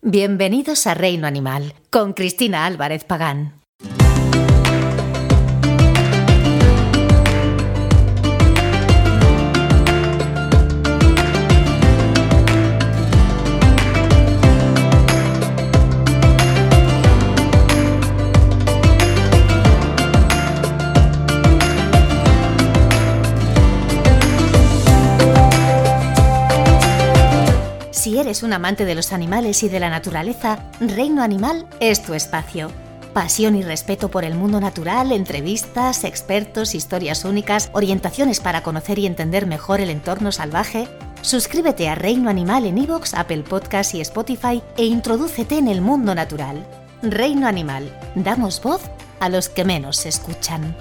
Bienvenidos a Reino Animal con Cristina Álvarez Pagán. Un amante de los animales y de la naturaleza, Reino Animal es tu espacio. Pasión y respeto por el mundo natural, entrevistas, expertos, historias únicas, orientaciones para conocer y entender mejor el entorno salvaje. Suscríbete a Reino Animal en iVoox, Apple Podcasts y Spotify e introdúcete en el mundo natural. Reino Animal, damos voz a los que menos se escuchan.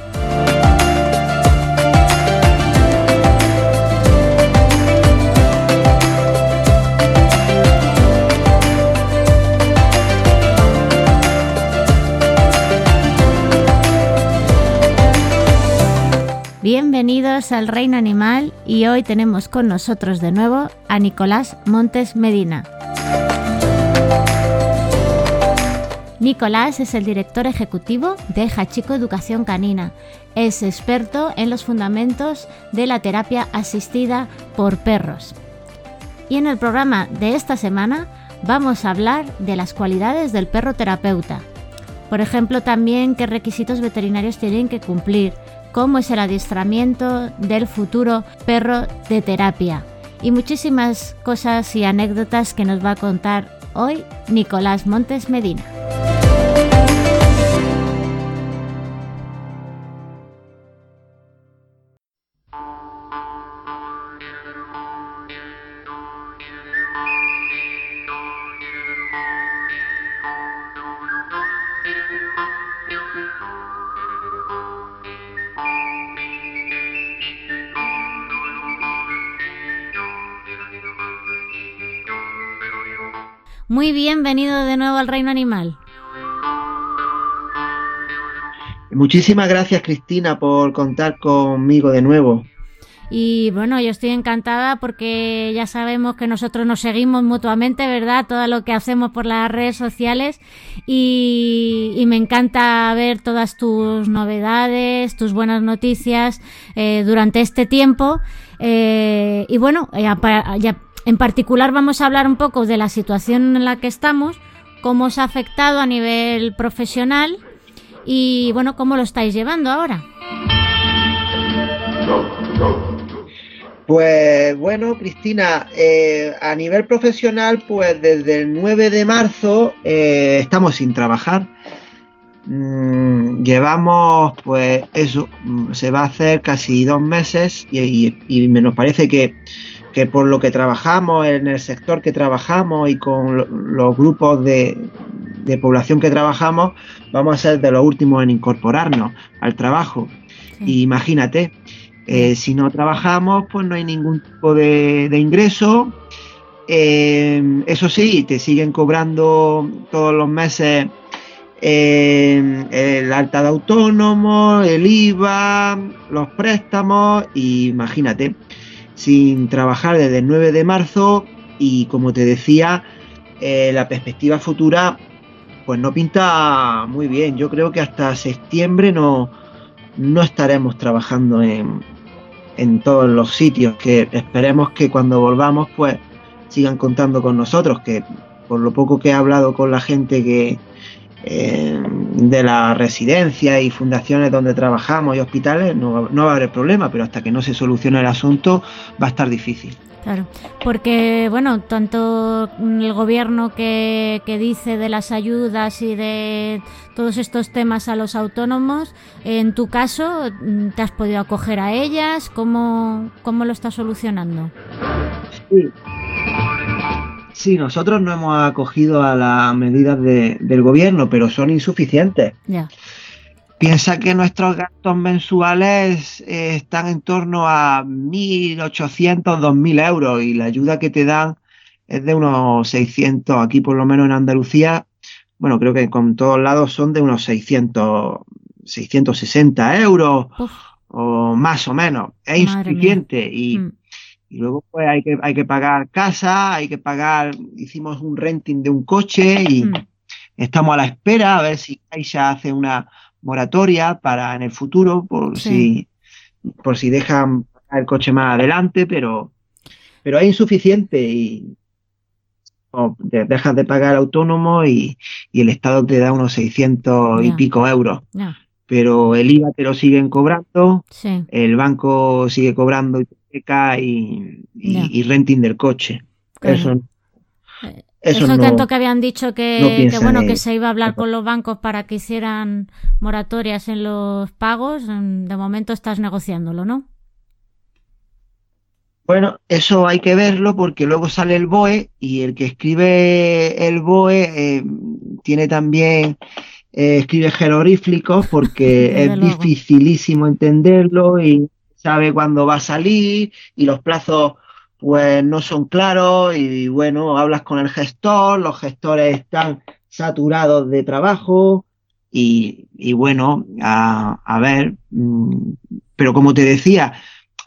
Bienvenidos al Reino Animal y hoy tenemos con nosotros de nuevo a Nicolás Montes Medina. Nicolás es el director ejecutivo de Hachico Educación Canina. Es experto en los fundamentos de la terapia asistida por perros. Y en el programa de esta semana vamos a hablar de las cualidades del perro terapeuta. Por ejemplo, también qué requisitos veterinarios tienen que cumplir, cómo es el adiestramiento del futuro perro de terapia y muchísimas cosas y anécdotas que nos va a contar hoy Nicolás Montes Medina. Muy bienvenido de nuevo al reino animal. Muchísimas gracias Cristina por contar conmigo de nuevo. Y bueno, yo estoy encantada porque ya sabemos que nosotros nos seguimos mutuamente, ¿verdad? Todo lo que hacemos por las redes sociales y, me encanta ver todas tus novedades, tus buenas noticias eh, durante este tiempo. Eh, y bueno, ya, ya en particular vamos a hablar un poco de la situación en la que estamos, cómo os ha afectado a nivel profesional y bueno, cómo lo estáis llevando ahora. Pues bueno, Cristina, eh, a nivel profesional, pues desde el 9 de marzo eh, estamos sin trabajar. Mm, llevamos, pues eso, mm, se va a hacer casi dos meses y, y me nos parece que que por lo que trabajamos, en el sector que trabajamos y con los grupos de, población que trabajamos, vamos a ser de los últimos en incorporarnos al trabajo. imagínate, eh, si no trabajamos, pues no hay ningún tipo de, ingreso. Eh, eso sí, te siguen cobrando todos los meses eh, el alta de autónomo, el IVA, los préstamos, imagínate sin trabajar desde el 9 de marzo y como te decía, eh, la perspectiva futura pues no pinta muy bien. Yo creo que hasta septiembre no, no estaremos trabajando en, en todos los sitios, que esperemos que cuando volvamos pues sigan contando con nosotros, que por lo poco que he hablado con la gente que, eh, de la residencia y fundaciones donde trabajamos y hospitales no, no va a haber problema, pero hasta que no se solucione el asunto va a estar difícil. Claro, porque bueno, tanto el gobierno que, que, dice de las ayudas y de todos estos temas a los autónomos, en tu caso, ¿te has podido acoger a ellas? ¿Cómo, cómo lo estás solucionando? Sí. Sí, nosotros no hemos acogido a las medidas del gobierno, pero son insuficientes. Piensa que nuestros gastos mensuales eh, están en torno a 1.800, 2.000 euros y la ayuda que te dan es de unos 600, aquí por lo menos en Andalucía, bueno, creo que con todos lados son de unos 600, 660 euros o más o menos. Es insuficiente y, mm. Y luego pues hay que, hay que pagar casa, hay que pagar, hicimos un renting de un coche y Mm. estamos a la espera a ver si Caixa hace una moratoria para en el futuro por Sí. si por si dejan el coche más adelante, pero pero es insuficiente y o dejas de pagar autónomo y, y el Estado te da unos 600 y pico euros, pero el IVA te lo siguen cobrando, sí. el banco sigue cobrando hipoteca y, y, Ya. y renting del coche. Claro. Eso, Eh, eso Eso no, tanto que habían dicho que, no que piensan bueno en que se iba a hablar con los bancos para que hicieran moratorias en los pagos. De momento estás negociándolo, ¿no? Bueno, eso hay que verlo porque luego sale el BOE y el que escribe el BOE eh, tiene también, eh, escribe jeroglíficos porque es luego. dificilísimo entenderlo y sabe cuándo va a salir y los plazos pues no son claros y bueno, hablas con el gestor, los gestores están saturados de trabajo y, y bueno, a, a ver, mm, pero como te decía,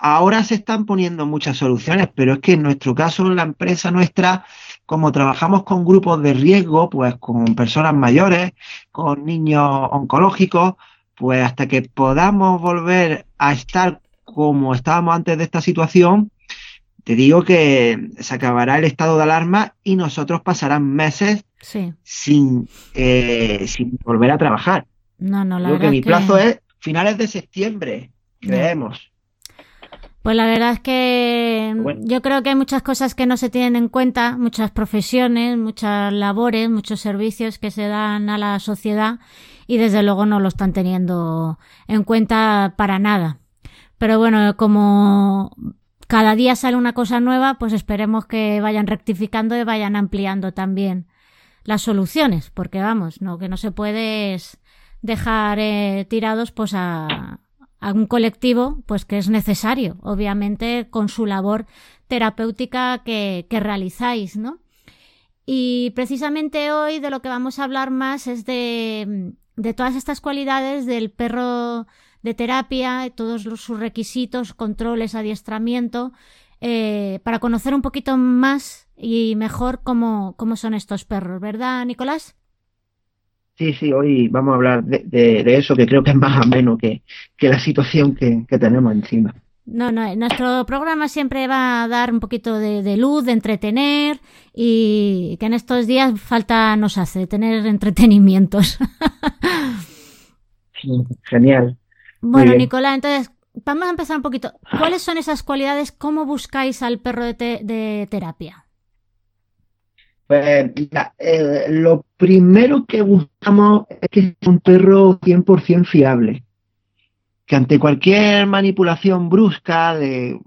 Ahora se están poniendo muchas soluciones, pero es que en nuestro caso, en la empresa nuestra, como trabajamos con grupos de riesgo, pues con personas mayores, con niños oncológicos, pues hasta que podamos volver a estar como estábamos antes de esta situación, te digo que se acabará el estado de alarma y nosotros pasarán meses Sí. sin, eh, sin volver a trabajar. No, no, la Creo que mi que- plazo es finales de septiembre, creemos. Pues la verdad es que Bueno. yo creo que hay muchas cosas que no se tienen en cuenta, muchas profesiones, muchas labores, muchos servicios que se dan a la sociedad y desde luego no lo están teniendo en cuenta para nada. Pero bueno, como cada día sale una cosa nueva, pues esperemos que vayan rectificando y vayan ampliando también las soluciones, porque vamos, no que no se puede es dejar eh, tirados pues a, un colectivo pues que es necesario, obviamente con su labor terapéutica que, que realizáis, ¿no? Y precisamente hoy de lo que vamos a hablar más es de, de todas estas cualidades del perro de terapia, todos los, sus requisitos, controles, adiestramiento, eh, para conocer un poquito más y mejor cómo, cómo son estos perros, ¿verdad, Nicolás? Sí, sí, hoy vamos a hablar de, de- de eso, que creo que es más ameno que, que la situación que, que tenemos encima. No, no, nuestro programa siempre va a dar un poquito de, de luz, de entretener y que en estos días falta nos hace tener entretenimientos. Genial. Bueno. Nicolás, entonces vamos a empezar un poquito. ¿Cuáles son esas cualidades? ¿Cómo buscáis al perro de, te- de terapia? Pues eh, lo primero que buscamos es que sea un perro 100% fiable. Que ante cualquier manipulación brusca, de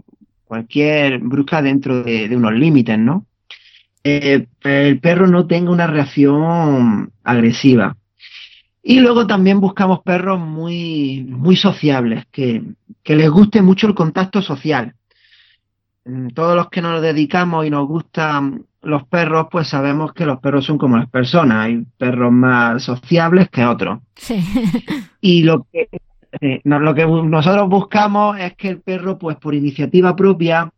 cualquier brusca dentro de, de unos límites, ¿no? Eh, el perro no tenga una reacción agresiva. Y luego también buscamos perros muy, muy sociables, que, que les guste mucho el contacto social. Todos los que nos dedicamos y nos gustan los perros, pues sabemos que los perros son como las personas. Hay perros más sociables que otros. Sí, Y lo que, eh, no- lo que nosotros buscamos es que el perro, pues por iniciativa propia,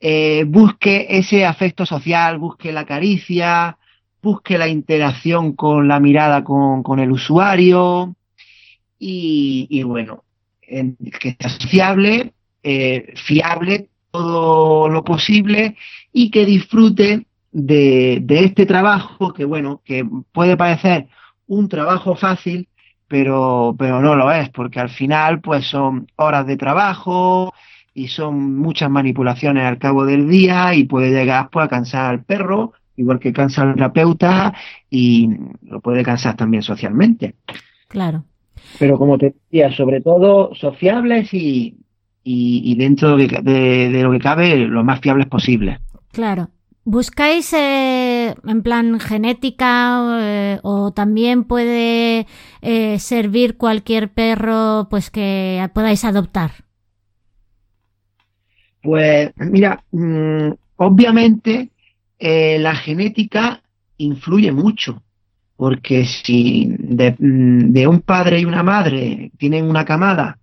eh, busque ese afecto social, busque la caricia, busque la interacción con la mirada con, el usuario y, y bueno, en- que sea sociable, eh, fiable todo lo posible y que disfrute de, de este trabajo que bueno, que puede parecer un trabajo fácil, pero, pero no lo es, porque al final pues son horas de trabajo y son muchas manipulaciones al cabo del día y puede llegar pues a cansar al perro, igual que cansa al terapeuta y lo puede cansar también socialmente. claro. Pero como te decía, sobre todo sociables y, y, y dentro de, de- de lo que cabe, lo más fiables posible. Claro. ¿Buscáis eh, en plan genética eh, o también puede eh, servir cualquier perro pues que podáis adoptar? Pues mira, mm, obviamente eh, la genética influye mucho, porque si de, mm, de un padre y una madre tienen una camada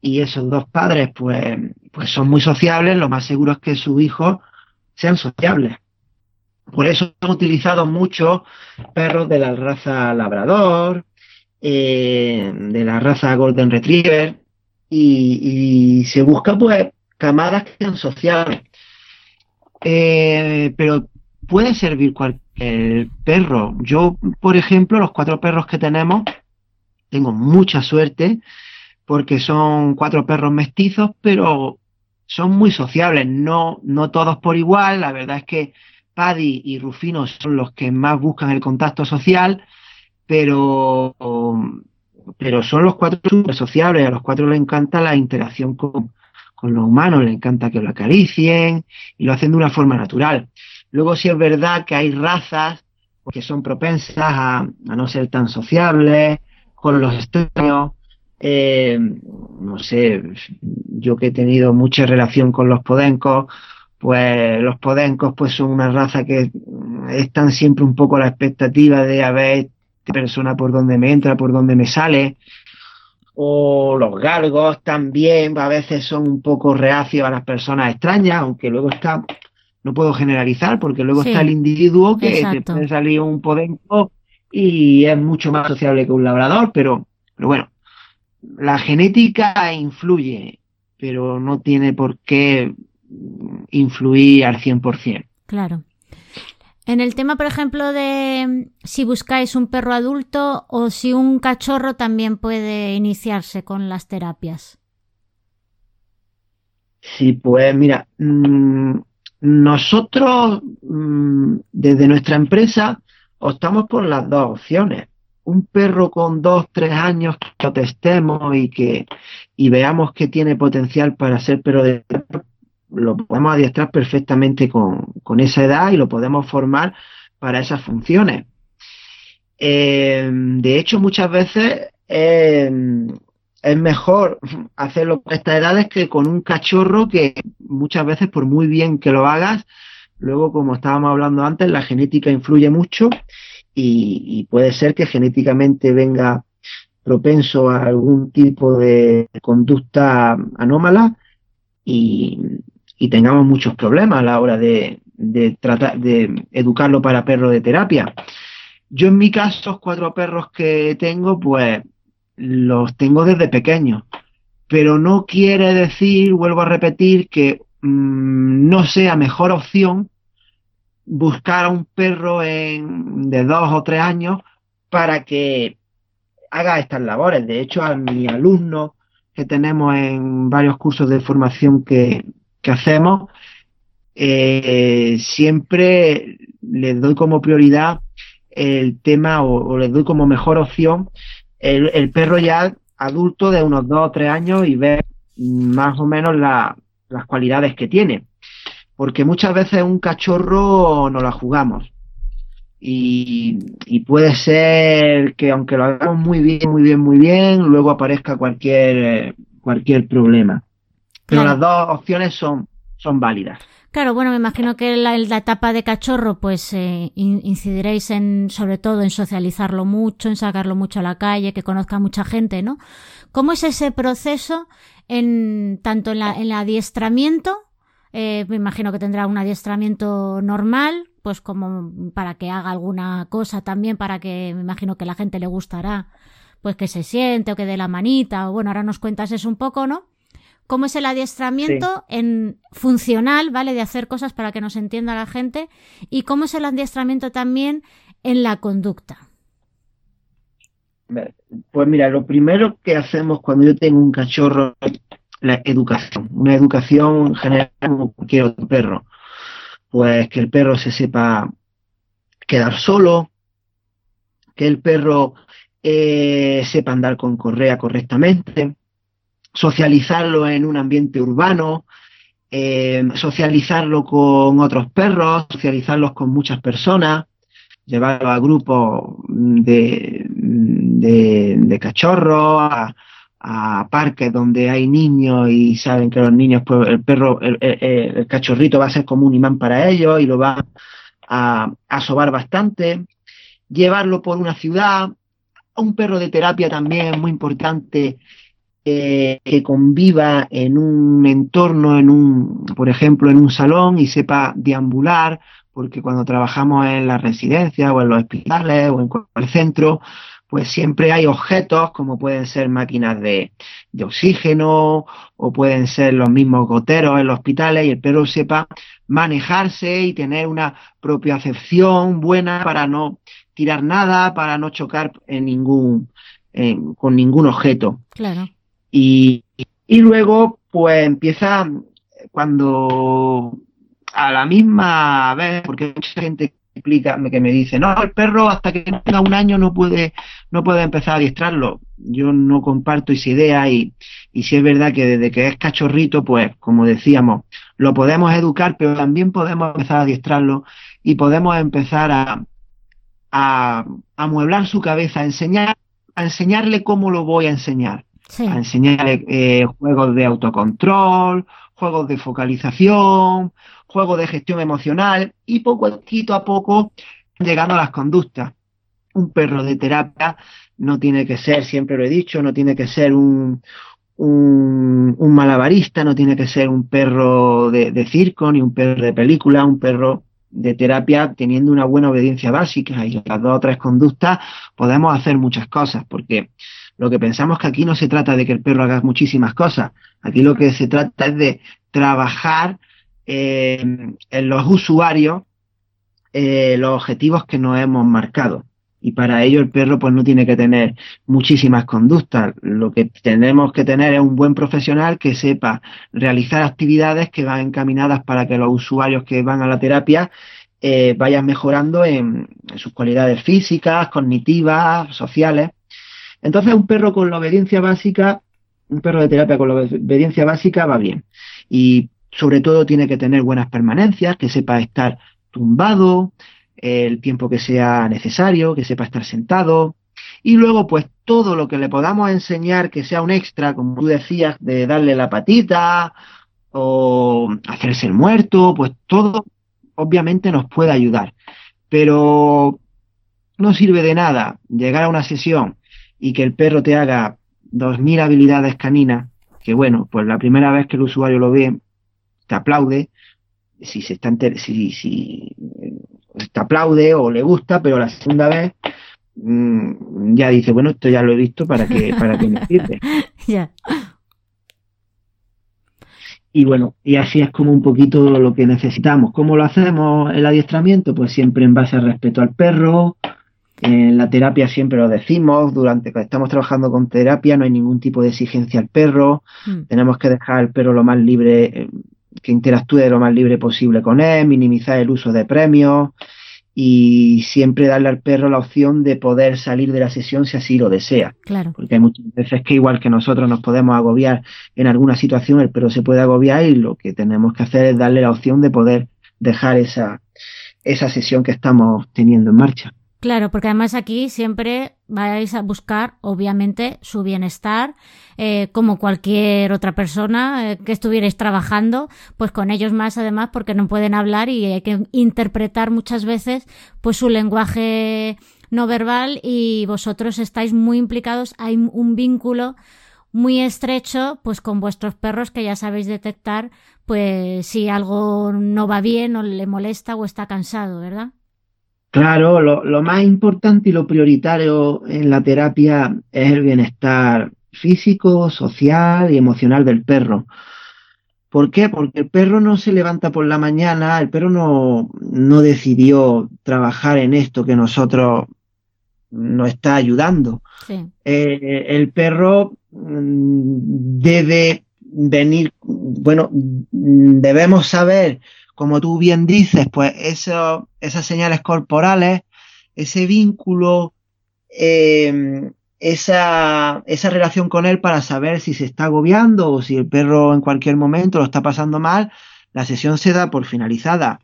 y esos dos padres pues, pues son muy sociables, lo más seguro es que sus hijos sean sociables. Por eso han utilizado muchos perros de la raza labrador, eh, de la raza golden retriever, y, se busca pues camadas que sean sociables. Eh, pero puede servir cualquier perro. Yo, por ejemplo, los cuatro perros que tenemos, tengo mucha suerte porque son cuatro perros mestizos, pero son muy sociables, no, no todos por igual. La verdad es que Paddy y Rufino son los que más buscan el contacto social, pero, pero son los cuatro súper sociables. A los cuatro les encanta la interacción con, con los humanos, les encanta que lo acaricien y lo hacen de una forma natural. Luego sí es verdad que hay razas que son propensas a, no ser tan sociables, con los extraños, eh, no sé, yo que he tenido mucha relación con los podencos, pues los podencos pues son una raza que están siempre un poco a la expectativa de a ver esta persona por dónde me entra, por dónde me sale. O los galgos también a veces son un poco reacios a las personas extrañas, aunque luego está, no puedo generalizar, porque luego está el individuo que te puede salir un podenco y es mucho más sociable que un labrador, pero, pero bueno, la genética influye, pero no tiene por qué influir al 100%. Claro. En el tema, por ejemplo, de si buscáis un perro adulto o si un cachorro también puede iniciarse con las terapias. Sí, pues mira, mm, nosotros mm, desde nuestra empresa optamos por las dos opciones un perro con dos, tres años que lo testemos y que y veamos que tiene potencial para ser perro de lo podemos adiestrar perfectamente con, con esa edad y lo podemos formar para esas funciones. Eh, de hecho, muchas veces eh, es mejor hacerlo con estas edades que con un cachorro que muchas veces, por muy bien que lo hagas, luego, como estábamos hablando antes, la genética influye mucho y, puede ser que genéticamente venga propenso a algún tipo de conducta anómala y, tengamos muchos problemas a la hora de, tratar de educarlo para perro de terapia. Yo en mi caso, los cuatro perros que tengo, pues los tengo desde pequeños, pero no quiere decir, vuelvo a repetir, que mm, no sea mejor opción buscar a un perro en, de dos o tres años para que haga estas labores. De hecho, a mi alumno que tenemos en varios cursos de formación que, hacemos, eh, siempre les doy como prioridad el tema o, les doy como mejor opción el, perro ya adulto de unos dos o tres años y ver más o menos las cualidades que tiene porque muchas veces un cachorro no la jugamos. Y, puede ser que aunque lo hagamos muy bien, muy bien, muy bien, luego aparezca cualquier, cualquier problema. Pero las dos opciones son, son válidas. Claro, bueno, me imagino que la, la etapa de cachorro, pues eh, incidiréis en, sobre todo en socializarlo mucho, en sacarlo mucho a la calle, que conozca mucha gente, ¿no? ¿Cómo es ese proceso en tanto en, la, en el adiestramiento eh, me imagino que tendrá un adiestramiento normal, pues como para que haga alguna cosa también, para que me imagino que la gente le gustará, pues que se siente o que dé la manita, o bueno, ahora nos cuentas eso un poco, ¿no? ¿Cómo es el adiestramiento en funcional, ¿vale? De hacer cosas para que nos entienda la gente. Y cómo es el adiestramiento también en la conducta. Pues mira, lo primero que hacemos cuando yo tengo un cachorro la educación, una educación general como cualquier otro perro. Pues que el perro se sepa quedar solo, que el perro eh, sepa andar con correa correctamente, socializarlo en un ambiente urbano, eh, socializarlo con otros perros, socializarlos con muchas personas, llevarlo a grupos de, de, cachorros, a, a parques donde hay niños y saben que los niños, pues el perro, el, cachorrito va a ser como un imán para ellos y lo va a, a sobar bastante. Llevarlo por una ciudad. Un perro de terapia también es muy importante eh, que conviva en un entorno, en un, por ejemplo, en un salón y sepa deambular, porque cuando trabajamos en la residencia o en los hospitales o en cualquier centro, pues siempre hay objetos como pueden ser máquinas de, de, oxígeno o pueden ser los mismos goteros en los hospitales y el perro sepa manejarse y tener una propia acepción buena para no tirar nada, para no chocar en ningún, en, con ningún objeto. Claro. Y, luego, pues empieza cuando a la misma vez, porque mucha gente explica que me dice, no, el perro hasta que tenga un año no puede, no puede empezar a adiestrarlo. Yo no comparto esa idea y, y si es verdad que desde que es cachorrito, pues, como decíamos, lo podemos educar, pero también podemos empezar a adiestrarlo y podemos empezar a, a, a amueblar su cabeza, a enseñar, a enseñarle cómo lo voy a enseñar. A enseñarle eh, juegos de autocontrol, juegos de focalización, juegos de gestión emocional y poquito a poco llegando a las conductas. Un perro de terapia no tiene que ser, siempre lo he dicho, no tiene que ser un, un, un malabarista, no tiene que ser un perro de, de, circo ni un perro de película, un perro de terapia teniendo una buena obediencia básica y las dos o tres conductas podemos hacer muchas cosas porque lo que pensamos que aquí no se trata de que el perro haga muchísimas cosas, aquí lo que se trata es de trabajar eh, en los usuarios eh, los objetivos que nos hemos marcado. Y para ello el perro pues no tiene que tener muchísimas conductas. Lo que tenemos que tener es un buen profesional que sepa realizar actividades que van encaminadas para que los usuarios que van a la terapia eh, vayan mejorando en, en sus cualidades físicas, cognitivas, sociales. Entonces un perro con la obediencia básica, un perro de terapia con la obediencia básica va bien. Y sobre todo tiene que tener buenas permanencias, que sepa estar tumbado, el tiempo que sea necesario, que sepa estar sentado. Y luego, pues todo lo que le podamos enseñar que sea un extra, como tú decías, de darle la patita o hacerse el muerto, pues todo obviamente nos puede ayudar. Pero no sirve de nada llegar a una sesión y que el perro te haga dos mil habilidades caninas, que bueno, pues la primera vez que el usuario lo ve, te aplaude, si se está enter si, si te aplaude o le gusta, pero la segunda vez mmm, ya dice, bueno, esto ya lo he visto, ¿para que para que me sirve? Ya. Y bueno, y así es como un poquito lo que necesitamos. ¿Cómo lo hacemos el adiestramiento? Pues siempre en base al respeto al perro. En la terapia siempre lo decimos, durante que estamos trabajando con terapia no hay ningún tipo de exigencia al perro. Mm. Tenemos que dejar al perro lo más libre, eh, que interactúe lo más libre posible con él, minimizar el uso de premios y siempre darle al perro la opción de poder salir de la sesión si así lo desea. Claro. Porque hay muchas veces que igual que nosotros nos podemos agobiar en alguna situación, el perro se puede agobiar y lo que tenemos que hacer es darle la opción de poder dejar esa, esa sesión que estamos teniendo en marcha. Claro, porque además aquí siempre vais a buscar, obviamente, su bienestar, eh, como cualquier otra persona eh, que estuvierais trabajando, pues con ellos más además, porque no pueden hablar y hay que interpretar muchas veces, pues su lenguaje no verbal y vosotros estáis muy implicados, hay un vínculo muy estrecho, pues con vuestros perros que ya sabéis detectar, pues si algo no va bien o le molesta o está cansado, ¿verdad? Claro, lo, lo, más importante y lo prioritario en la terapia es el bienestar físico, social y emocional del perro. ¿Por qué? Porque el perro no se levanta por la mañana, el perro no, no decidió trabajar en esto que nosotros nos está ayudando. Sí. Eh, el perro mm, debe venir, bueno, debemos saber como tú bien dices, pues eso, esas señales corporales, ese vínculo, eh, esa, esa relación con él para saber si se está agobiando o si el perro en cualquier momento lo está pasando mal, la sesión se da por finalizada.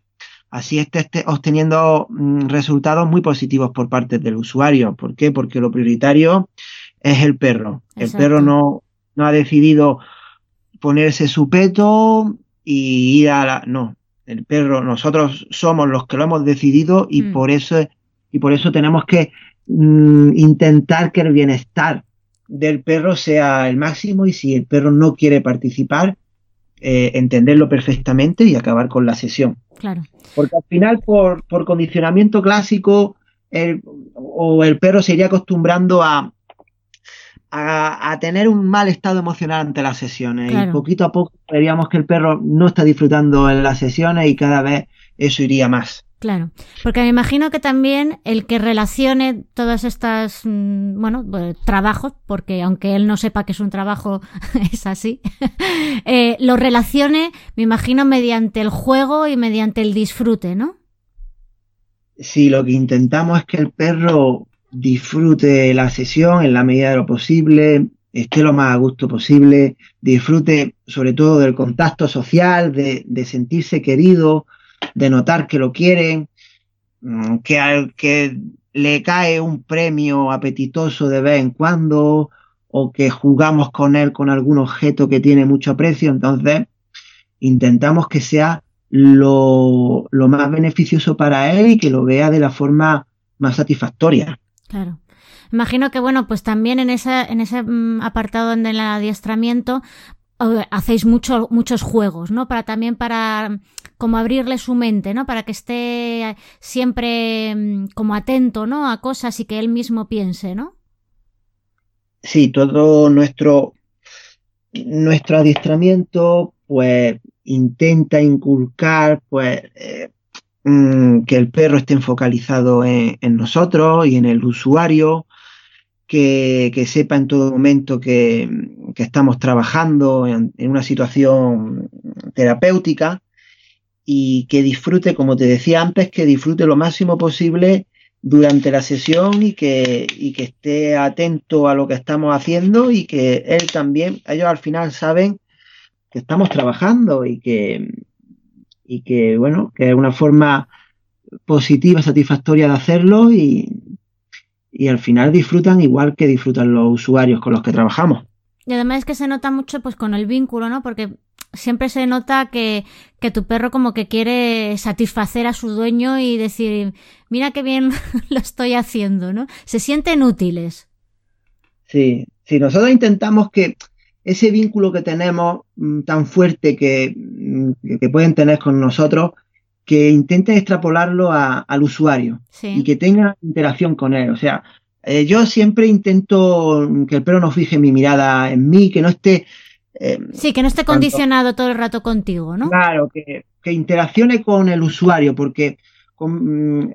Así esté, obteniendo mm, resultados muy positivos por parte del usuario. ¿Por qué? Porque lo prioritario es el perro. Exacto. El perro no, no ha decidido ponerse su peto y ir a la. No, el perro, nosotros somos los que lo hemos decidido y Mm. por eso y por eso tenemos que mm, intentar que el bienestar del perro sea el máximo y si el perro no quiere participar, eh, entenderlo perfectamente y acabar con la sesión. Claro. Porque al final, por, por condicionamiento clásico, el, o el perro se iría acostumbrando a, a, tener un mal estado emocional ante las sesiones. Y poquito a poco veríamos que el perro no está disfrutando en las sesiones y cada vez eso iría más. Claro, porque me imagino que también el que relacione todos estos, mm, bueno, pues, trabajos, porque aunque él no sepa que es un trabajo, es así, eh, lo relacione, me imagino, mediante el juego y mediante el disfrute, ¿no? Sí, lo que intentamos es que el perro disfrute la sesión en la medida de lo posible, esté lo más a gusto posible, disfrute sobre todo del contacto social, de, sentirse querido, de notar que lo quieren, mm, que al que le cae un premio apetitoso de vez en cuando o que jugamos con él con algún objeto que tiene mucho precio, entonces intentamos que sea lo, lo más beneficioso para él y que lo vea de la forma más satisfactoria. Claro. Imagino que, bueno, pues también en ese, en ese mm, apartado del adiestramiento hacéis mucho, muchos juegos, ¿no? Para también para como abrirle su mente, ¿no? Para que esté siempre mm, como atento, ¿no? A cosas y que él mismo piense, ¿no? Sí, todo nuestro, nuestro adiestramiento, pues, intenta inculcar, pues, eh, mm, que el perro esté focalizado en, nosotros y en el usuario, que, sepa en todo momento que, estamos trabajando en, una situación terapéutica y que disfrute, como te decía antes, que disfrute lo máximo posible durante la sesión y que, y que esté atento a lo que estamos haciendo y que él también, ellos al final saben que estamos trabajando y que, y que bueno, que es una forma positiva, satisfactoria de hacerlo y, y al final disfrutan igual que disfrutan los usuarios con los que trabajamos. Y además es que se nota mucho pues con el vínculo, ¿no? Porque siempre se nota que, que, tu perro como que quiere satisfacer a su dueño y decir, mira qué bien lo estoy haciendo, ¿no? Se sienten útiles. Sí, sí, nosotros intentamos que ese vínculo que tenemos mm, tan fuerte que, mm, que, pueden tener con nosotros, que intenten extrapolarlo al usuario y que tenga interacción con él. O sea, eh, yo siempre intento que el perro no fije mi mirada en mí, que no esté Em, sí, que no esté condicionado todo el rato contigo, ¿no? Claro, que, interaccione con el usuario, porque mm,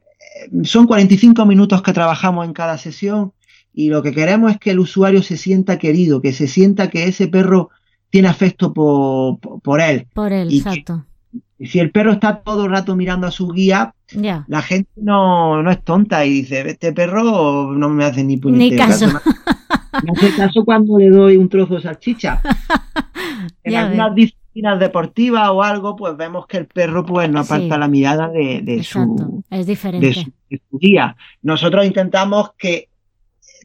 son 45 minutos que trabajamos en cada sesión y lo que queremos es que el usuario se sienta querido, que se sienta que ese perro tiene afecto por, por él. Por él, exacto. y si el perro está todo el rato mirando a su guía, la gente no, no, es tonta y dice, este perro no me hace ni puñetero. Ni caso. Me hace caso cuando le doy un trozo de salchicha. en algunas disciplinas deportivas o algo, pues vemos que el perro pues no aparta la mirada de, su, es diferente. De su, guía. Nosotros intentamos que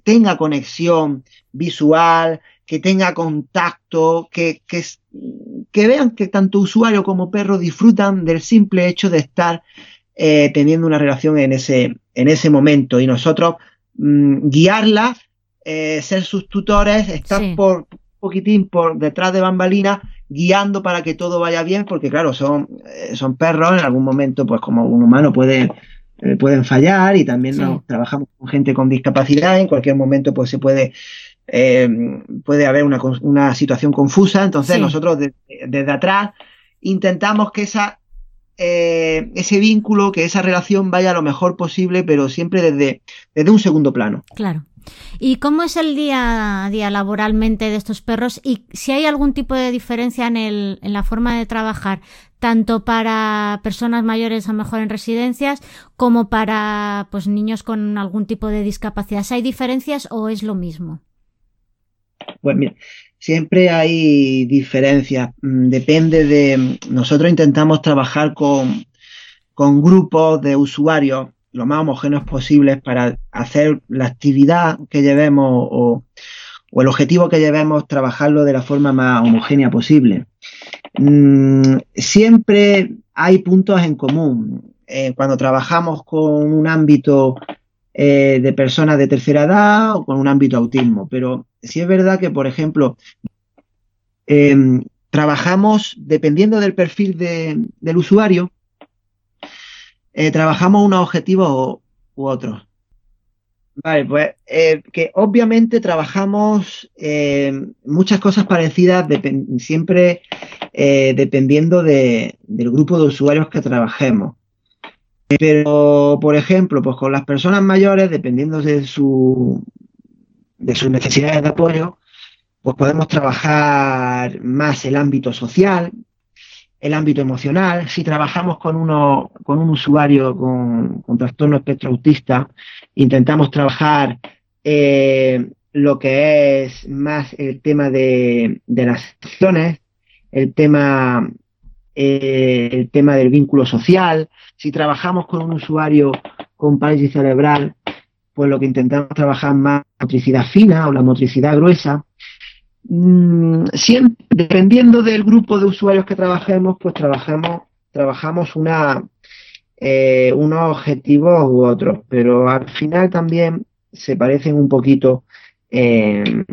tenga conexión visual, que tenga contacto, que, que, que, vean que tanto usuario como perro disfrutan del simple hecho de estar eh, teniendo una relación en ese, en ese momento. Y nosotros mm, guiarla eh, ser sus tutores, estar por un poquitín por detrás de bambalinas, guiando para que todo vaya bien, porque claro, son, eh, son perros, en algún momento, pues como un humano puede, eh, pueden fallar y también trabajamos con gente con discapacidad, en cualquier momento pues se puede, puede haber una, una, situación confusa, entonces nosotros desde atrás intentamos que esa ese vínculo, que esa relación vaya lo mejor posible, pero siempre desde, desde un segundo plano. Claro. ¿Y cómo es el día a día laboralmente de estos perros? Y si hay algún tipo de diferencia en, el, en la forma de trabajar, tanto para personas mayores a lo mejor en residencias, como para pues niños con algún tipo de discapacidad. ¿Hay diferencias o es lo mismo? Pues mira, siempre hay diferencias. Mm, depende de. Nosotros intentamos trabajar con, con grupos de usuarios lo más homogéneos posibles para hacer la actividad que llevemos o, el objetivo que llevemos, trabajarlo de la forma más homogénea posible. Mm, siempre hay puntos en común. Eh, cuando trabajamos con un ámbito eh, de personas de tercera edad o con un ámbito autismo, pero si es verdad que, por ejemplo, em, trabajamos, dependiendo del perfil del usuario, eh, trabajamos unos objetivos u, otros. Vale, pues eh, que obviamente trabajamos eh, muchas cosas parecidas siempre dependiendo del grupo de usuarios que trabajemos. Pero, por ejemplo, pues con las personas mayores, dependiendo de, su, de sus necesidades de apoyo, pues podemos trabajar más el ámbito social, el ámbito emocional. Si trabajamos con, uno, con un usuario con, trastorno espectro autista, intentamos trabajar eh, lo que es más el tema de, las acciones, el tema, eh, el tema del vínculo social. Si trabajamos con un usuario con parálisis cerebral, pues lo que intentamos trabajar más motricidad fina o la motricidad gruesa. Mm, siempre, dependiendo del grupo de usuarios que trabajemos, pues trabajamos, trabajamos una, eh, unos objetivos u otros, pero al final también se parecen un poquito en,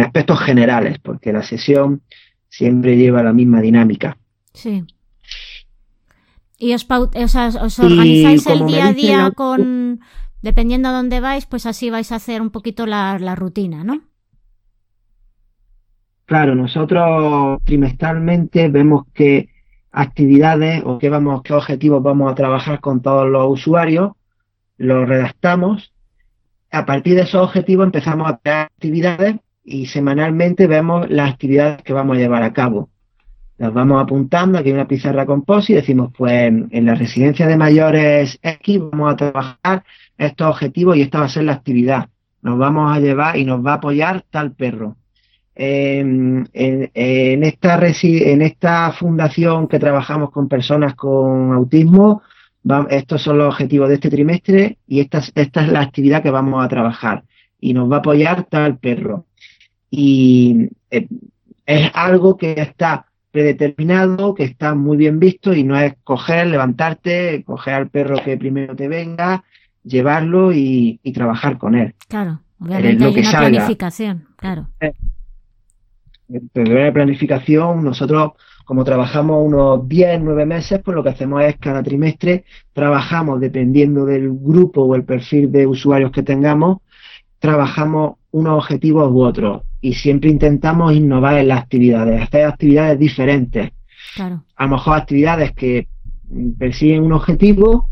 aspectos generales, porque la sesión siempre lleva la misma dinámica. Sí. ¿Y os, os, organizáis el día a día con, dependiendo a dónde vais, pues así vais a hacer un poquito la, la rutina, ¿no? Claro, nosotros trimestralmente vemos qué actividades o qué, vamos, qué objetivos vamos a trabajar con todos los usuarios, los redactamos. A partir de esos objetivos empezamos a crear actividades y semanalmente vemos las actividades que vamos a llevar a cabo. Las vamos apuntando, aquí hay una pizarra con post y decimos, pues en la residencia de mayores X vamos a trabajar estos objetivos y esta va a ser la actividad. Nos vamos a llevar y nos va a apoyar tal perro en, esta en esta fundación que trabajamos con personas con autismo, estos son los objetivos de este trimestre y esta, esta es la actividad que vamos a trabajar y nos va a apoyar tal perro. Y eh, es algo que está predeterminado, que está muy bien visto y no es coger, levantarte, coger al perro que primero te venga, llevarlo y, trabajar con él. Claro, obviamente hay una planificación, claro. Eh, de planificación, nosotros como trabajamos unos 10, 9 meses, pues lo que hacemos es cada trimestre trabajamos dependiendo del grupo o el perfil de usuarios que tengamos, trabajamos unos objetivos u otros y siempre intentamos innovar en las actividades, hacer actividades diferentes. A lo mejor actividades que persiguen un objetivo,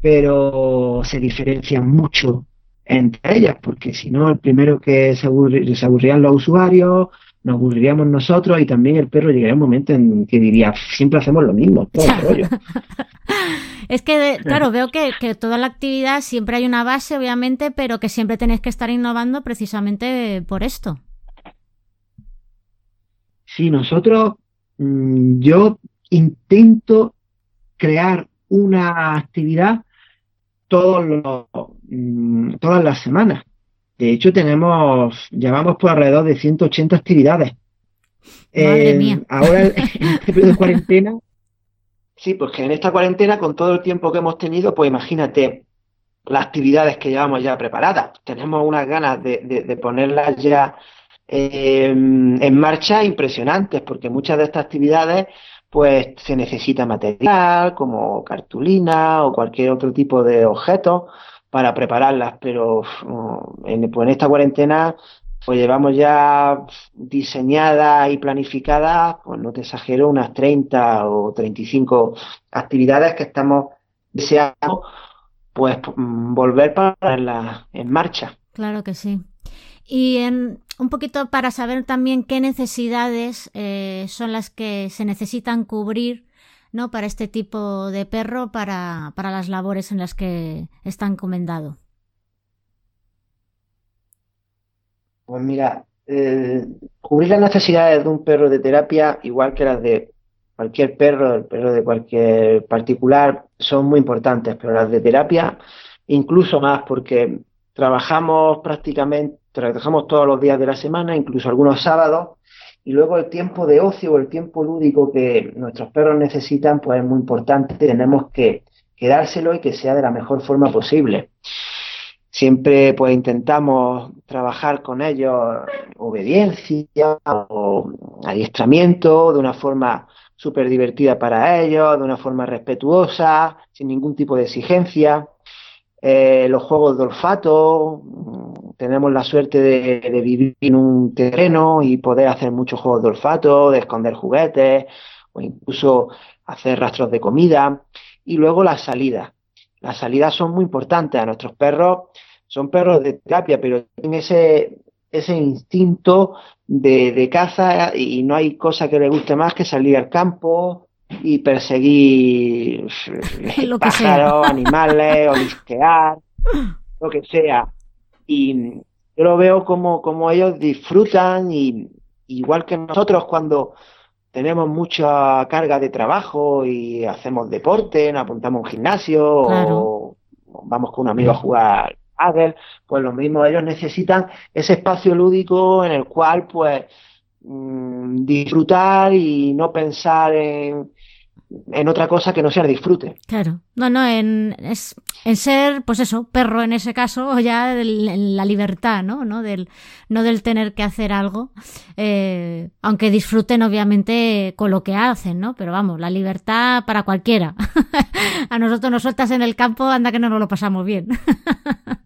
pero se diferencian mucho entre ellas, porque si no, el primero que se, se aburrían los usuarios, nos aburriríamos nosotros y también el perro llegaría un momento en que diría, siempre hacemos lo mismo, todo el rollo. es que, claro, veo que, que, toda la actividad siempre hay una base, obviamente, pero que siempre tenéis que estar innovando precisamente por esto. Sí, nosotros, mm, yo intento crear una actividad todos los, mm, todas las semanas. De hecho, tenemos, llevamos por alrededor de 180 actividades. Madre mía. Ahora, en este periodo de cuarentena, sí, pues que en esta cuarentena, con todo el tiempo que hemos tenido, pues imagínate las actividades que llevamos ya preparadas. Tenemos unas ganas de, ponerlas ya em, en marcha impresionantes, porque muchas de estas actividades pues se necesita material como cartulina o cualquier otro tipo de objeto para prepararlas, pero en, pues en esta cuarentena pues llevamos ya diseñadas y planificadas, pues no te exagero, unas 30 o 35 actividades que estamos deseando pues volver para ponerlas en marcha. Claro que sí. Y en, un poquito para saber también qué necesidades eh, son las que se necesitan cubrir ¿no? Para este tipo de perro, para, para las labores en las que está encomendado. Pues mira, eh, cubrir las necesidades de un perro de terapia, igual que las de cualquier perro, el perro de cualquier particular, son muy importantes, pero las de terapia incluso más porque trabajamos prácticamente, trabajamos todos los días de la semana, incluso algunos sábados, y luego el tiempo de ocio o el tiempo lúdico que nuestros perros necesitan, pues es muy importante. Tenemos que, quedárselo y que sea de la mejor forma posible. siempre pues intentamos trabajar con ellos obediencia o adiestramiento de una forma súper divertida para ellos, de una forma respetuosa, sin ningún tipo de exigencia. Eh, los juegos de olfato, tenemos la suerte de, de, vivir en un terreno y poder hacer muchos juegos de olfato, de esconder juguetes o incluso hacer rastros de comida. Y luego las salidas. Las salidas son muy importantes. A nuestros perros son perros de terapia, pero tienen ese, ese instinto de, de caza y no hay cosa que le guste más que salir al campo y perseguir Lo que pájaros, animales, olisquear, lo que sea. Y yo lo veo como, como ellos disfrutan y igual que nosotros cuando tenemos mucha carga de trabajo y hacemos deporte, nos apuntamos a un gimnasio Claro. o vamos con un amigo a jugar pádel, pues lo mismo ellos necesitan ese espacio lúdico en el cual pues mm, disfrutar y no pensar en, en otra cosa que no sea el disfrute. Claro. No, no, en, es, en ser, pues eso, perro en ese caso, o ya en la libertad, ¿no? ¿no? Del, no del tener que hacer algo, eh, aunque disfruten obviamente con lo que hacen, ¿no? Pero vamos, la libertad para cualquiera. A nosotros nos sueltas en el campo, anda que no nos lo pasamos bien.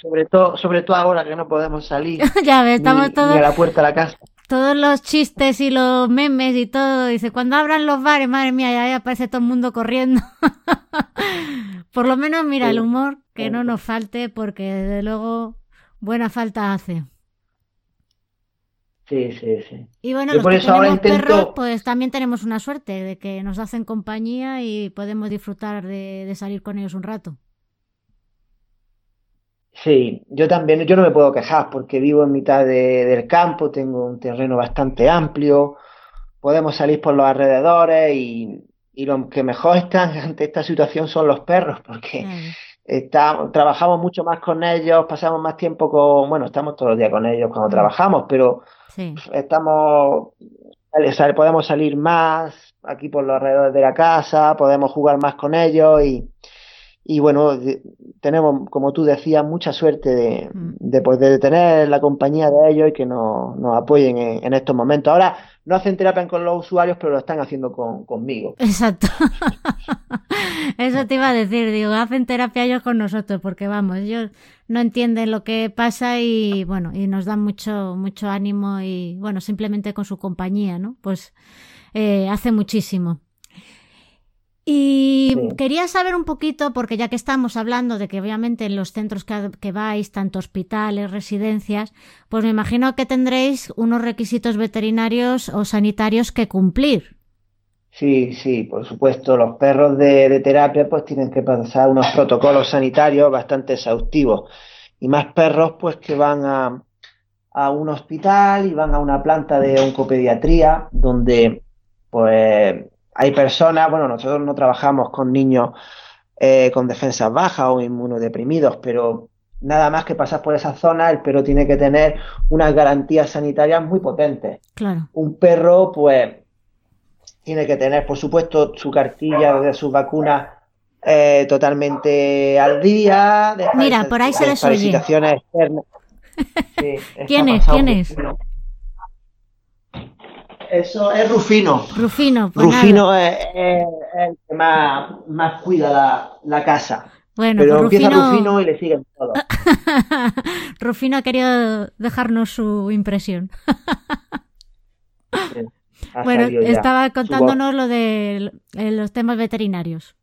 Sobre todo, sobre todo ahora que no podemos salir ya ves, estamos ni, todos... ni a la puerta de la casa. Todos los chistes y los memes y todo. Dice, cuando abran los bares, madre mía, ya, aparece todo el mundo corriendo. Por lo menos, mira, el humor que no nos falte, porque desde luego buena falta hace. Sí, sí, sí. Y bueno, Yo los por que eso ahora tenemos intento- perros, pues también tenemos una suerte de que nos hacen compañía y podemos disfrutar de, de salir con ellos un rato. Sí, yo también, yo no me puedo quejar porque vivo en mitad de- del campo, tengo un terreno bastante amplio, podemos salir por los alrededores y, y los que mejor están ante esta situación son los perros porque está- trabajamos mucho más con ellos, pasamos más tiempo con, bueno, estamos todos los días con ellos cuando trabajamos, pero Sí, estamos, podemos salir más aquí por los alrededores de la casa, podemos jugar más con ellos y, y bueno, tenemos, como tú decías, mucha suerte de, Mm. de poder tener la compañía de ellos y que nos, nos apoyen en, en estos momentos. Ahora no hacen terapia con los usuarios, pero lo están haciendo con, conmigo. exacto. Eso te iba a decir, digo, hacen terapia ellos con nosotros, porque vamos, ellos no entienden lo que pasa y bueno, y nos dan mucho, mucho ánimo y bueno, simplemente con su compañía, ¿no? Pues eh, hace muchísimo. Y Sí. quería saber un poquito, porque ya que estamos hablando de que obviamente en los centros que, que vais, tanto hospitales, residencias, pues me imagino que tendréis unos requisitos veterinarios o sanitarios que cumplir. Sí, sí, por supuesto, los perros de, de terapia pues tienen que pasar unos protocolos sanitarios bastante exhaustivos. Y más perros pues que van a, a un hospital y van a una planta de oncopediatría donde pues hay personas, bueno, nosotros no trabajamos con niños eh, con defensas bajas o inmunodeprimidos, pero nada más que pasar por esa zona, el perro tiene que tener unas garantías sanitarias muy potentes Claro. un perro, pues, tiene que tener, por supuesto, su cartilla de sus vacunas eh, totalmente al día. Mira, por ahí se les oye. externas. Sí, ¿Quién es? ¿Quién es? Eso es Rufino. Rufino, pues nada. Rufino es, es- es el que más, más cuida la, la casa. Bueno, Pero pues empieza Rufino, Rufino y le siguen todos. Rufino ha querido dejarnos su impresión. Sí, Bueno, estaba su contándonos lo de los temas veterinarios.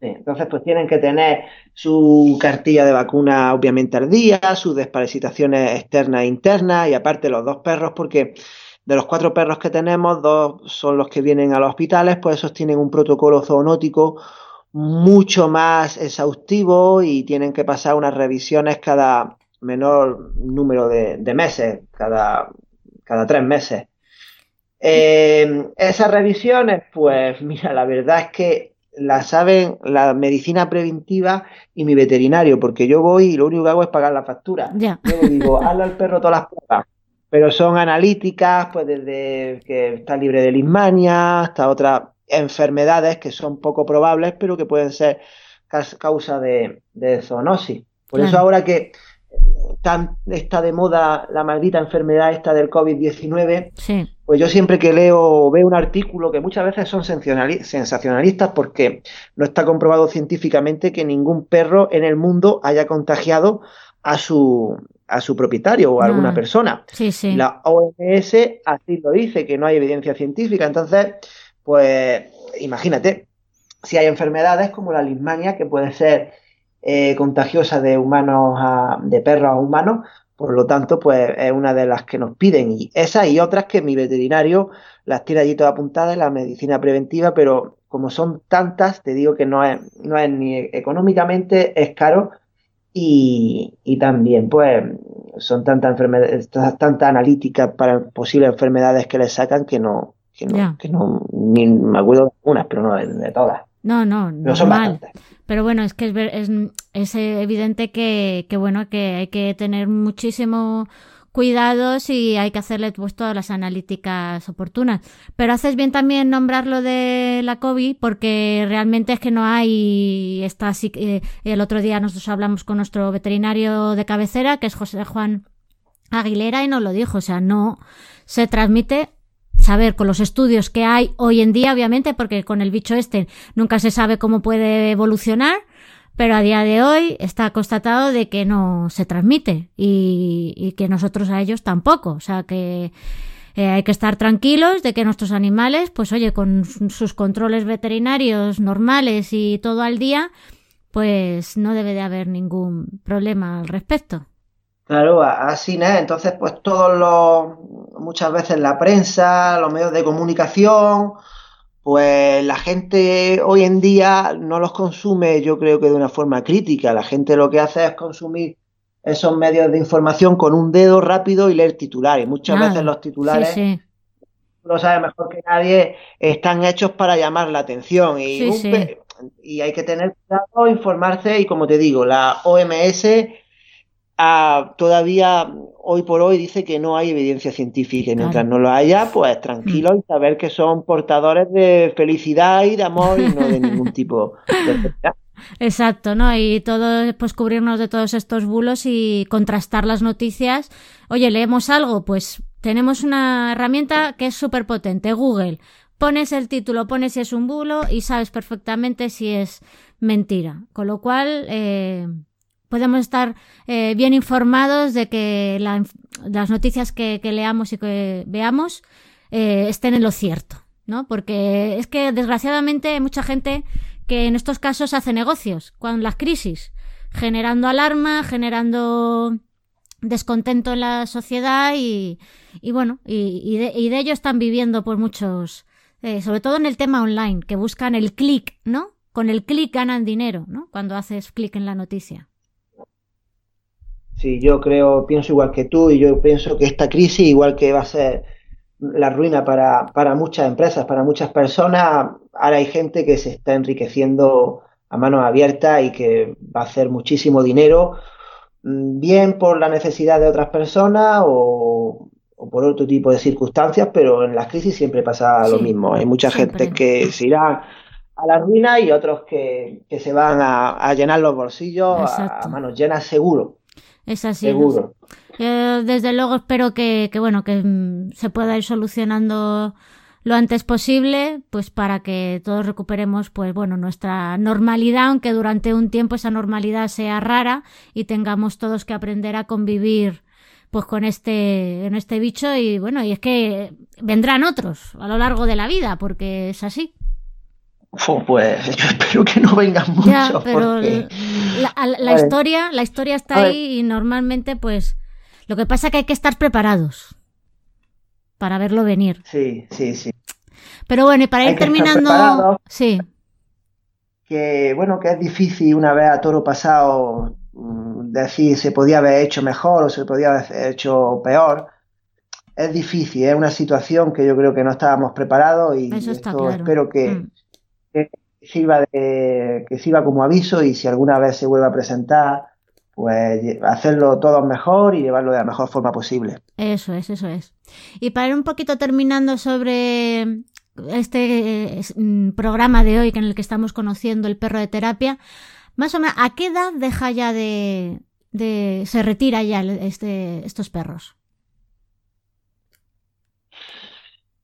Sí, Entonces, pues tienen que tener su cartilla de vacuna obviamente al día, sus desparasitaciones externas e internas y aparte los dos perros, porque de los cuatro perros que tenemos, dos son los que vienen a los hospitales, pues esos tienen un protocolo zoonótico mucho más exhaustivo y tienen que pasar unas revisiones cada menor número de, de meses, cada, cada tres meses. Eh, esas revisiones, pues mira, la verdad es que la saben la medicina preventiva y mi veterinario, porque yo voy y lo único que hago es pagar la factura. Ya. Yo le digo, hazle al perro todas las pruebas, pero son analíticas, pues desde que está libre de lismania hasta otras enfermedades que son poco probables, pero que pueden ser causa de, zoonosis. Por eso ahora que tan, está de moda la maldita enfermedad esta del COVID-19, pues yo siempre que leo o veo un artículo que muchas veces son sensacionalistas porque no está comprobado científicamente que ningún perro en el mundo haya contagiado a su, a su propietario o a alguna persona. La OMS así lo dice, que no hay evidencia científica. Entonces, pues imagínate, si hay enfermedades como la lismania, que puede ser eh, contagiosa de humanos a, de perros a humanos, por lo tanto, pues es una de las que nos piden. Y esas y otras que mi veterinario las tiene allí todas apuntadas en la medicina preventiva, pero como son tantas, te digo que no es, no es ni económicamente, es caro y, y también, pues, son tantas enfermedades, tantas analíticas para posibles enfermedades que le sacan que no, que no, que no, ni me acuerdo de unas, pero no de, todas. No, no, no normal. Pero bueno, es que es, es, es evidente que, que, bueno, que hay que tener muchísimo cuidados y hay que hacerle pues, todas las analíticas oportunas. Pero haces bien también nombrarlo de la COVID porque realmente es que no hay está así eh, el otro día nosotros hablamos con nuestro veterinario de cabecera que es José Juan Aguilera y nos lo dijo, o sea, no se transmite saber con los estudios que hay hoy en día, obviamente, porque con el bicho este nunca se sabe cómo puede evolucionar, pero a día de hoy está constatado de que no se transmite y, que nosotros a ellos tampoco. O sea que eh, hay que estar tranquilos de que nuestros animales, pues oye, con sus controles veterinarios normales y todo al día, pues no debe de haber ningún problema al respecto. Claro, así, ¿no? Entonces, pues todos los, muchas veces la prensa, los medios de comunicación, pues la gente hoy en día no los consume, yo creo que de una forma crítica. La gente lo que hace es consumir esos medios de información con un dedo rápido y leer titulares. Muchas ah, veces los titulares, sí, lo sabe mejor que nadie, están hechos para llamar la atención y, y hay que tener cuidado, informarse y como te digo, la OMS todavía hoy por hoy dice que no hay evidencia científica y mientras no lo haya, pues tranquilo y saber que son portadores de felicidad y de amor y no de ningún tipo de enfermedad. Exacto, ¿no? Y todo, pues cubrirnos de todos estos bulos y contrastar las noticias. Oye, leemos algo, pues tenemos una herramienta que es súper potente, Google. Pones el título, pones si es un bulo y sabes perfectamente si es mentira. Con lo cual, eh, podemos estar eh, bien informados de que las noticias que, leamos y que veamos eh, estén en lo cierto, ¿no? Porque es que desgraciadamente hay mucha gente que en estos casos hace negocios con las crisis, generando alarma, generando descontento en la sociedad y, y bueno, y, de, y, de, ello están viviendo pues muchos, eh, sobre todo en el tema online, que buscan el clic, ¿no? Con el clic ganan dinero, ¿no? Cuando haces clic en la noticia. Sí, yo creo, pienso igual que tú y yo pienso que esta crisis, igual que va a ser la ruina para, para muchas empresas, para muchas personas, ahora hay gente que se está enriqueciendo a manos abiertas y que va a hacer muchísimo dinero, mm, bien por la necesidad de otras personas o, por otro tipo de circunstancias, pero en las crisis siempre pasa lo mismo. Hay mucha gente que se irá a la ruina y otros que, que se van a, llenar los bolsillos a, manos llenas seguro. Es así. Seguro. desde luego espero que, bueno, que mm, se pueda ir solucionando lo antes posible, pues para que todos recuperemos, pues bueno, nuestra normalidad, aunque durante un tiempo esa normalidad sea rara y tengamos todos que aprender a convivir pues con este, en este bicho y bueno, y es que vendrán otros a lo largo de la vida, porque es así pues yo espero que no vengan muchos. pero la, historia, la historia está ahí y normalmente, pues, lo que pasa es que hay que estar preparados para verlo venir. Sí, sí, sí. Pero bueno, y para ir terminando, sí. Que bueno, que es difícil una vez a toro pasado mm, decir se podía haber hecho mejor o se podía haber hecho peor. Es difícil, es una situación que yo creo que no estábamos preparados y espero que, mm que sirva, de, que sirva como aviso y si alguna vez se vuelve a presentar, pues hacerlo todo mejor y llevarlo de la mejor forma posible. Eso es, eso es. Y para ir un poquito terminando sobre este mm, programa de hoy en el que estamos conociendo el perro de terapia, Más o menos, ¿a qué edad deja ya de, de se retira ya este, estos perros?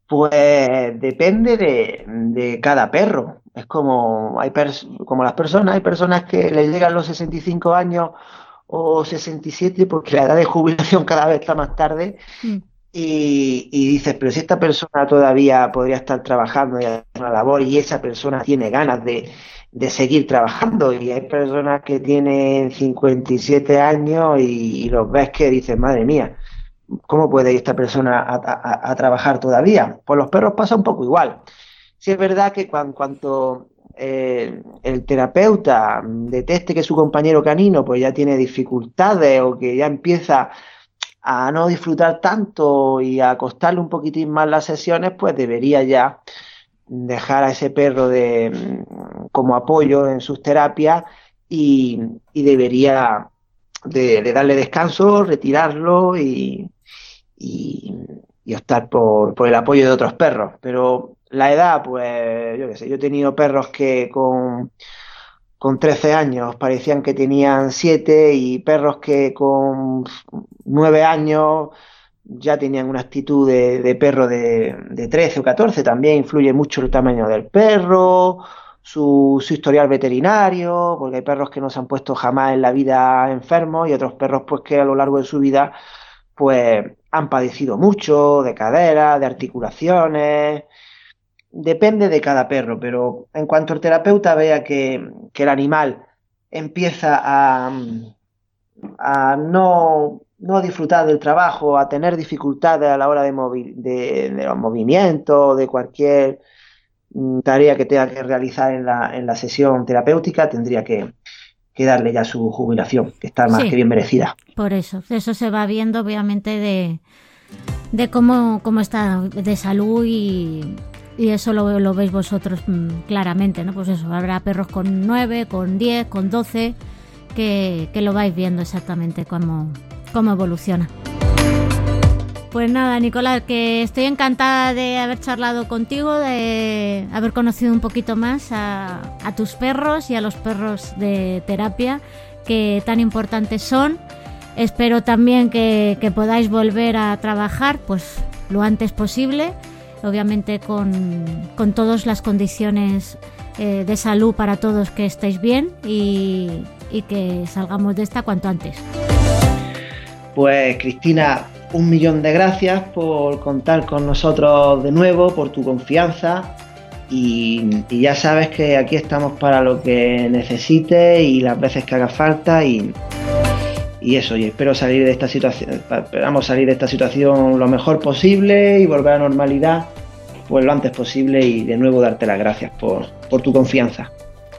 Pues depende de, cada perro. Es como, hay como las personas, hay personas que les llegan los 65 años o 67 porque la edad de jubilación cada vez está más tarde. Mm. Y, y, dices, pero si esta persona todavía podría estar trabajando y hacer una labor y esa persona tiene ganas de, de seguir trabajando y hay personas que tienen 57 años y, los ves que dices, madre mía, ¿cómo puede ir esta persona a, trabajar todavía? Pues los perros pasa un poco igual. Si es verdad que cuando, cuanto eh, el terapeuta deteste que su compañero canino pues ya tiene dificultades o que ya empieza a no disfrutar tanto y a costarle un poquitín más las sesiones, pues debería ya dejar a ese perro de, como apoyo en sus terapias y, debería de, darle descanso, retirarlo y, y, optar por, por, el apoyo de otros perros. Pero la edad, pues yo qué sé, yo he tenido perros que con, con 13 años parecían que tenían 7 y perros que con 9 años ya tenían una actitud de, perro de, de, 13 o 14, también influye mucho el tamaño del perro, su, historial veterinario, porque hay perros que no se han puesto jamás en la vida enfermos y otros perros pues que a lo largo de su vida pues han padecido mucho de cadera, de articulaciones, depende de cada perro, pero en cuanto el terapeuta vea que, que el animal empieza a, a no no disfrutar del trabajo, a tener dificultades a la hora de, de, los movimientos, de cualquier mm, tarea que tenga que realizar en la, en la sesión terapéutica, tendría que, darle ya su jubilación, que está más que bien merecida. Por eso, eso se va viendo obviamente de, de cómo, cómo está de salud y, y eso lo, lo, veis vosotros mm, claramente, ¿no? Pues eso, habrá perros con 9, con 10, con 12, que, que lo vais viendo exactamente cómo, cómo evoluciona. Pues nada, Nicolás, que estoy encantada de haber charlado contigo, de haber conocido un poquito más a, tus perros y a los perros de terapia que tan importantes son. Espero también que, podáis volver a trabajar pues lo antes posible, obviamente con, todas las condiciones eh, de salud para todos que estéis bien y que salgamos de esta cuanto antes. Pues Cristina, un millón de gracias por contar con nosotros de nuevo, por tu confianza y, ya sabes que aquí estamos para lo que necesites y las veces que haga falta y, eso, y espero salir de esta situación, esperamos salir de esta situación lo mejor posible y volver a la normalidad pues lo antes posible y de nuevo darte las gracias por, por tu confianza.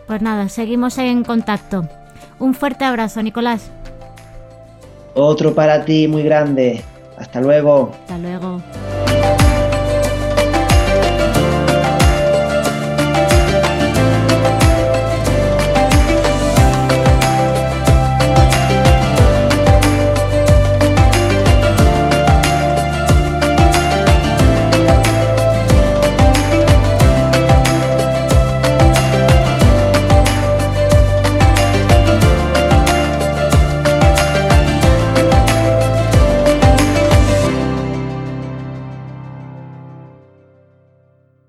Pues nada, seguimos en contacto. Un fuerte abrazo, Nicolás. Otro para ti muy grande. Hasta luego. Hasta luego.